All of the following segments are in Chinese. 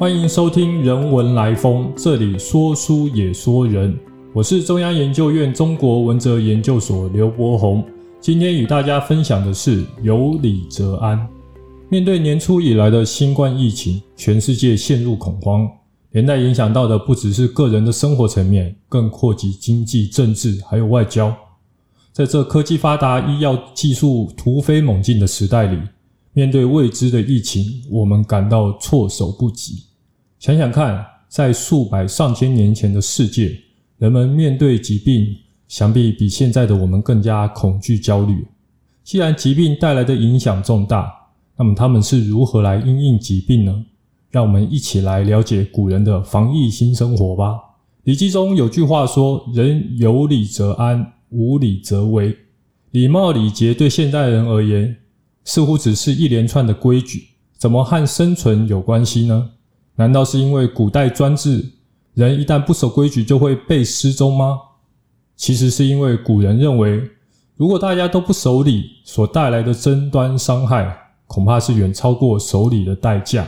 欢迎收听《人文来风》，这里说书也说人。我是中央研究院中国文哲研究所刘伯宏。今天与大家分享的是有理则安。面对年初以来的新冠疫情，全世界陷入恐慌，连带影响到的不只是个人的生活层面，更扩及经济、政治还有外交。在这科技发达、医药技术突飞猛进的时代里，面对未知的疫情，我们感到措手不及。想想看，在数百上千年前的世界，人们面对疾病，想必比现在的我们更加恐惧、焦虑。既然疾病带来的影响重大，那么他们是如何来应应疾病呢？让我们一起来了解古人的防疫新生活吧。《礼记》中有句话说：“人有礼则安，无礼则危。”礼貌礼节对现代人而言，似乎只是一连串的规矩，怎么和生存有关系呢？难道是因为古代专制，人一旦不守规矩就会被失踪吗？其实是因为古人认为，如果大家都不守礼，所带来的争端伤害，恐怕是远超过守礼的代价。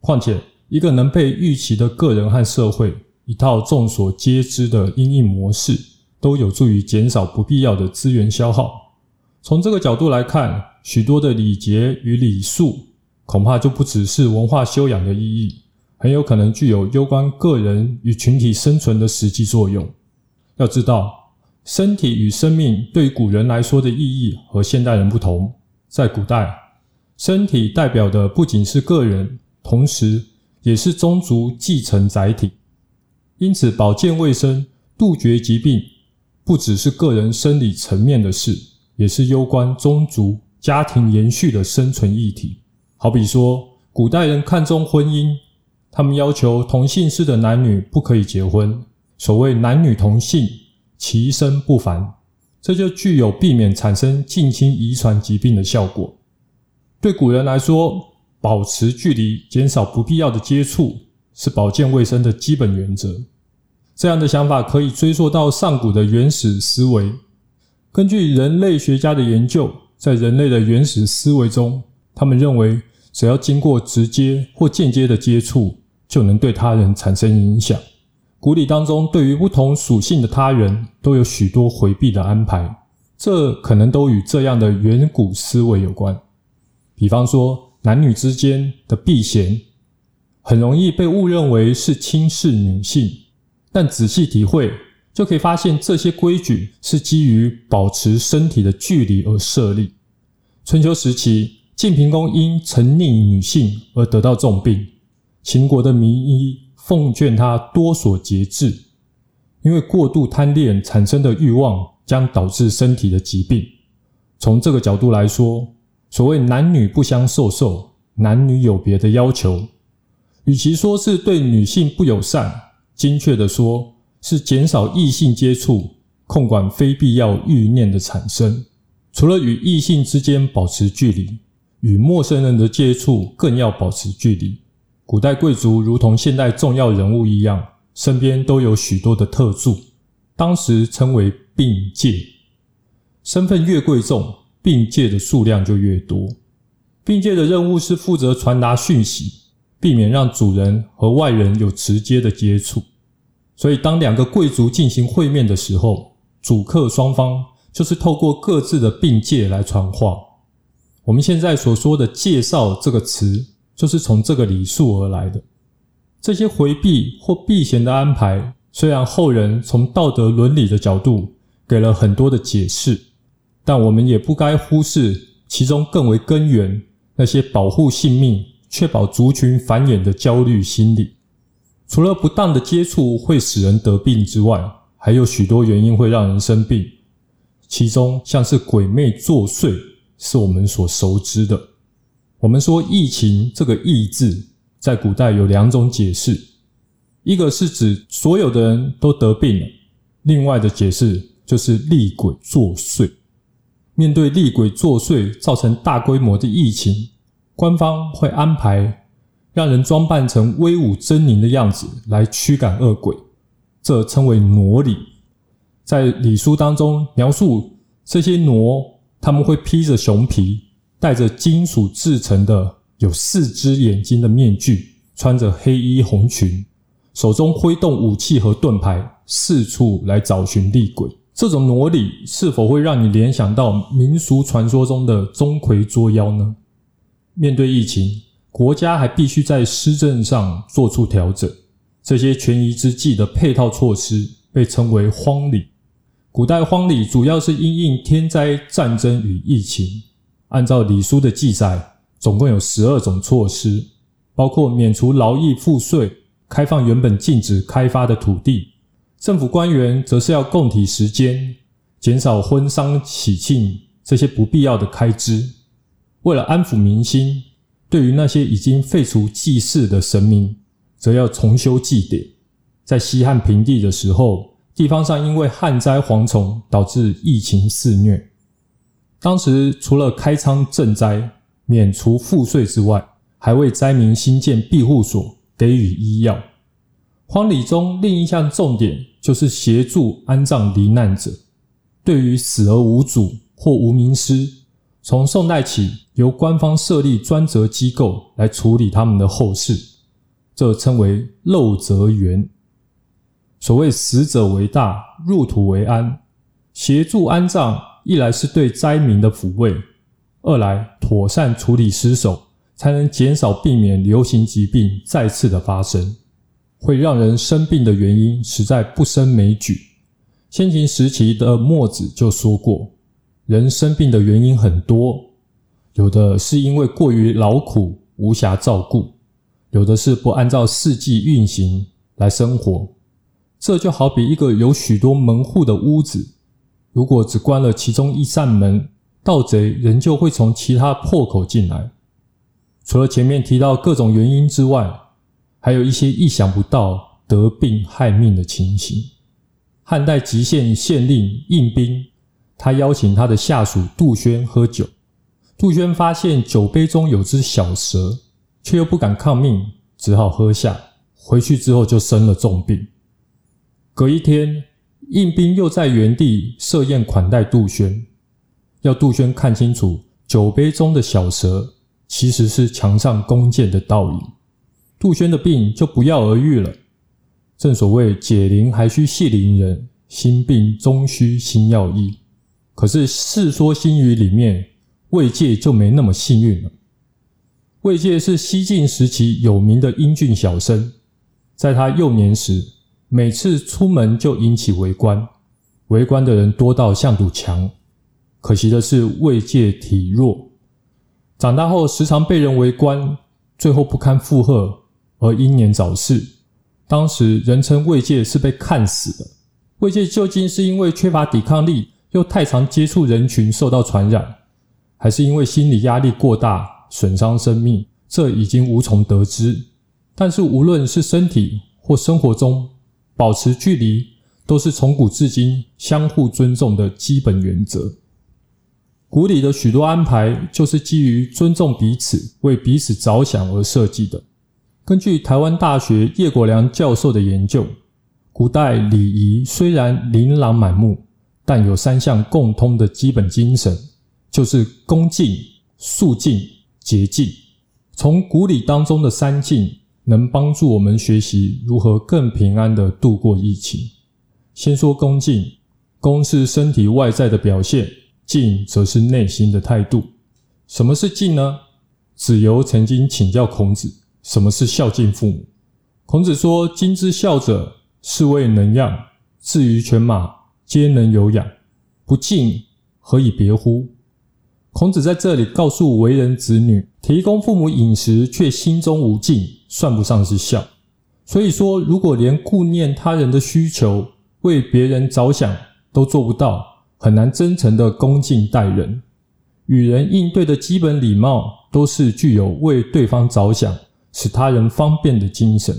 况且，一个能被预期的个人和社会，一套众所皆知的应应模式，都有助于减少不必要的资源消耗。从这个角度来看，许多的礼节与礼数，恐怕就不只是文化修养的意义，很有可能具有攸关个人与群体生存的实际作用。要知道，身体与生命对古人来说的意义和现代人不同。在古代，身体代表的不仅是个人，同时也是宗族继承载体。因此，保健卫生、杜绝疾病，不只是个人生理层面的事。也是攸关宗族家庭延续的生存议题。好比说，古代人看重婚姻，他们要求同姓氏的男女不可以结婚。所谓男女同姓，其身不凡，这就具有避免产生近亲遗传疾病的效果。对古人来说，保持距离，减少不必要的接触，是保健卫生的基本原则。这样的想法可以追溯到上古的原始思维。根据人类学家的研究，在人类的原始思维中，他们认为只要经过直接或间接的接触，就能对他人产生影响。古礼当中，对于不同属性的他人，都有许多回避的安排，这可能都与这样的远古思维有关。比方说，男女之间的避嫌，很容易被误认为是轻视女性，但仔细体会。就可以发现，这些规矩是基于保持身体的距离而设立。春秋时期，晋平公因沉溺女性而得到重病，秦国的名医奉劝他多所节制，因为过度贪恋产生的欲望将导致身体的疾病。从这个角度来说，所谓男女不相授受、男女有别的要求，与其说是对女性不友善，精确的说。是减少异性接触，控管非必要欲念的产生。除了与异性之间保持距离，与陌生人的接触更要保持距离。古代贵族如同现代重要人物一样，身边都有许多的特助，当时称为并介。身份越贵重，并介的数量就越多。并介的任务是负责传达讯息，避免让主人和外人有直接的接触。所以，当两个贵族进行会面的时候，主客双方就是透过各自的并介来传话。我们现在所说的“介绍”这个词，就是从这个礼数而来的。这些回避或避嫌的安排，虽然后人从道德伦理的角度给了很多的解释，但我们也不该忽视其中更为根源那些保护性命、确保族群繁衍的焦虑心理。除了不当的接触会使人得病之外，还有许多原因会让人生病。其中像是鬼魅作祟，是我们所熟知的。我们说疫情这个“疫”字，在古代有两种解释：一个是指所有的人都得病了；另外的解释就是厉鬼作祟。面对厉鬼作祟造成大规模的疫情，官方会安排。让人装扮成威武狰狞的样子来驱赶恶鬼，这称为傩礼。在礼书当中描述这些傩，他们会披着熊皮，戴着金属制成的有四只眼睛的面具，穿着黑衣红裙，手中挥动武器和盾牌，四处来找寻厉鬼。这种挪礼是否会让你联想到民俗传说中的钟馗捉妖呢？面对疫情，国家还必须在施政上做出调整。这些权宜之计的配套措施被称为荒礼。古代荒礼主要是因应天灾、战争与疫情。按照礼书的记载，总共有十二种措施，包括免除劳役赋税、开放原本禁止开发的土地。政府官员则是要供体时间，减少婚丧喜庆这些不必要的开支。为了安抚民心，对于那些已经废除祭祀的神明，则要重修祭典。在西汉平地的时候，地方上因为旱灾蝗虫导致疫情肆虐，当时除了开仓赈灾、免除赋税之外，还为灾民兴建庇护所，给予医药。荒礼中另一项重点就是协助安葬罹难者。对于死而无主或无名尸，从宋代起由官方设立专责机构来处理他们的后事，这称为漏泽园。所谓死者为大，入土为安，协助安葬，一来是对灾民的抚慰，二来妥善处理尸首，才能减少避免流行疾病再次的发生。会让人生病的原因实在不胜枚举。先秦时期的墨子就说过，人生病的原因很多，有的是因为过于劳苦无暇照顾，有的是不按照四季运行来生活。这就好比一个有许多门户的屋子，如果只关了其中一扇门，盗贼仍旧会从其他破口进来。除了前面提到各种原因之外，还有一些意想不到得病害命的情形。汉代极县县令应兵，他邀请他的下属杜宣喝酒。杜宣发现酒杯中有只小蛇，却又不敢抗命，只好喝下。回去之后就生了重病。隔一天，应兵又在原地设宴款待杜轩，要杜轩看清楚酒杯中的小蛇其实是墙上弓箭的倒影。杜轩的病就不药而愈了。正所谓解铃还须系铃人，心病终须心药医。可是《世说新语》里面，魏介就没那么幸运了。魏介是西晋时期有名的英俊小生，在他幼年时，每次出门就引起围观，围观的人多到像堵墙。可惜的是，魏介体弱，长大后时常被人围观，最后不堪负荷。而英年早逝，当时人称魏界是被看死的。魏界究竟是因为缺乏抵抗力，又太常接触人群受到传染，还是因为心理压力过大损伤生命？这已经无从得知。但是无论是身体或生活中，保持距离都是从古至今相互尊重的基本原则。古礼的许多安排，就是基于尊重彼此、为彼此着想而设计的。根据台湾大学叶国良教授的研究，古代礼仪虽然琳琅满目，但有三项共通的基本精神，就是恭敬、肃敬、洁净。从古礼当中的三敬，能帮助我们学习如何更平安的度过疫情。先说恭敬，恭是身体外在的表现，敬则是内心的态度。什么是敬呢？子游曾经请教孔子。什么是孝敬父母？孔子说：“今之孝者，是谓能养。至于犬马，皆能有养。不敬，何以别乎？”孔子在这里告诉为人子女，提供父母饮食却心中无敬，算不上是孝。所以说，如果连顾念他人的需求、为别人着想都做不到，很难真诚的恭敬待人。与人应对的基本礼貌，都是具有为对方着想。使他人方便的精神。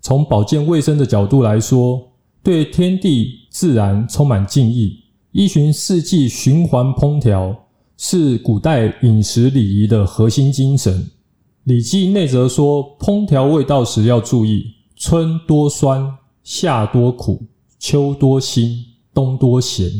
从保健卫生的角度来说，对天地自然充满敬意，依循四季循环烹调，是古代饮食礼仪的核心精神。《礼记》内则说，烹调味道时要注意：春多酸，夏多苦，秋多辛，冬多咸。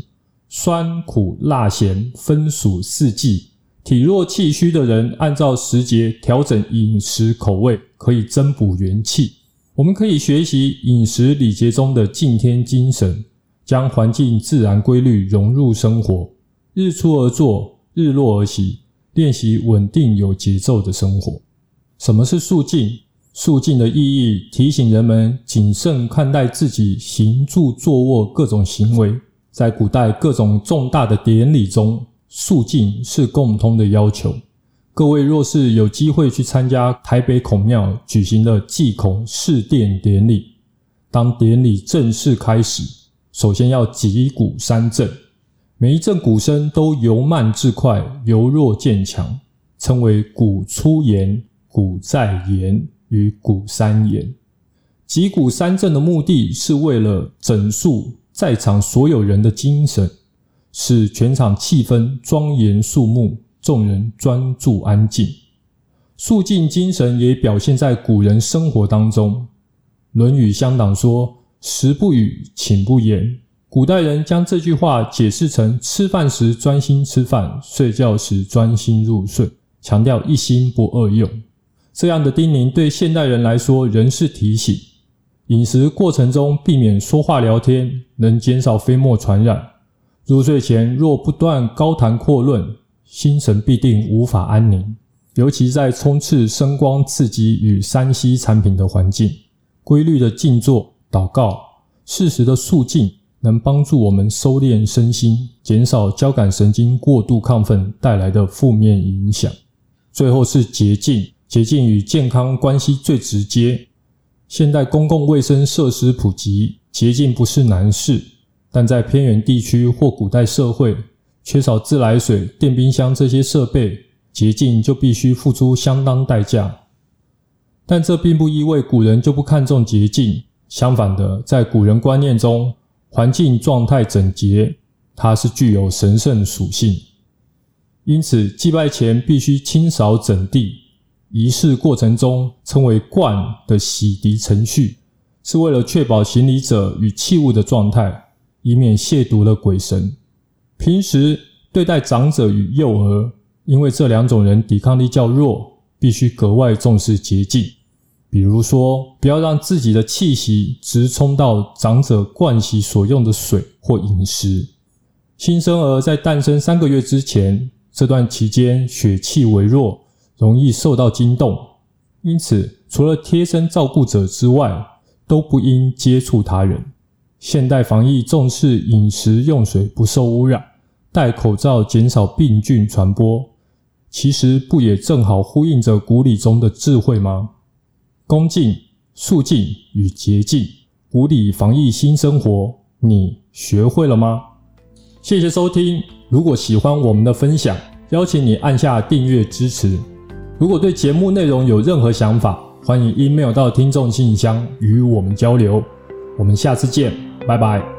酸苦辣咸分属四季，体弱气虚的人，按照时节调整饮食口味，可以增补元气。我们可以学习饮食礼节中的敬天精神，将环境自然规律融入生活，日出而作，日落而息，练习稳定有节奏的生活。什么是肃静？肃静的意义，提醒人们谨慎看待自己行住坐卧各种行为。在古代各种重大的典礼中，肃静是共通的要求。各位若是有机会去参加台北孔庙举行的祭孔试殿典礼，当典礼正式开始，首先要击鼓三震，每一阵鼓声都由慢至快，由弱渐强，称为鼓出言、鼓在言与鼓三言。击鼓三震的目的是为了整肃在场所有人的精神。使全场气氛庄严肃穆，众人专注安静。肃静精神也表现在古人生活当中。《论语乡党》说：“食不语，寝不言。”古代人将这句话解释成：吃饭时专心吃饭，睡觉时专心入睡，强调一心不二用。这样的叮咛对现代人来说仍是提醒：饮食过程中避免说话聊天，能减少飞沫传染。入睡前若不断高谈阔论，心神必定无法安宁。尤其在充斥声光刺激与三 C 产品的环境，规律的静坐、祷告、适时的肃静，能帮助我们收敛身心，减少交感神经过度亢奋带来的负面影响。最后是洁净，洁净与健康关系最直接。现代公共卫生设施普及，洁净不是难事。但在偏远地区或古代社会，缺少自来水、电冰箱这些设备，洁净就必须付出相当代价。但这并不意味古人就不看重洁净，相反的，在古人观念中，环境状态整洁，它是具有神圣属性。因此，祭拜前必须清扫整地。仪式过程中称为“冠”的洗涤程序，是为了确保行礼者与器物的状态。以免亵渎了鬼神。平时对待长者与幼儿，因为这两种人抵抗力较弱，必须格外重视洁净。比如说，不要让自己的气息直冲到长者灌洗所用的水或饮食。新生儿在诞生三个月之前，这段期间血气微弱，容易受到惊动，因此除了贴身照顾者之外，都不应接触他人。现代防疫重视饮食用水不受污染，戴口罩减少病菌传播，其实不也正好呼应着古礼中的智慧吗？恭敬、肃静与洁净，五里防疫新生活，你学会了吗？谢谢收听。如果喜欢我们的分享，邀请你按下订阅支持。如果对节目内容有任何想法，欢迎 email 到听众信箱与我们交流。我们下次见。拜拜。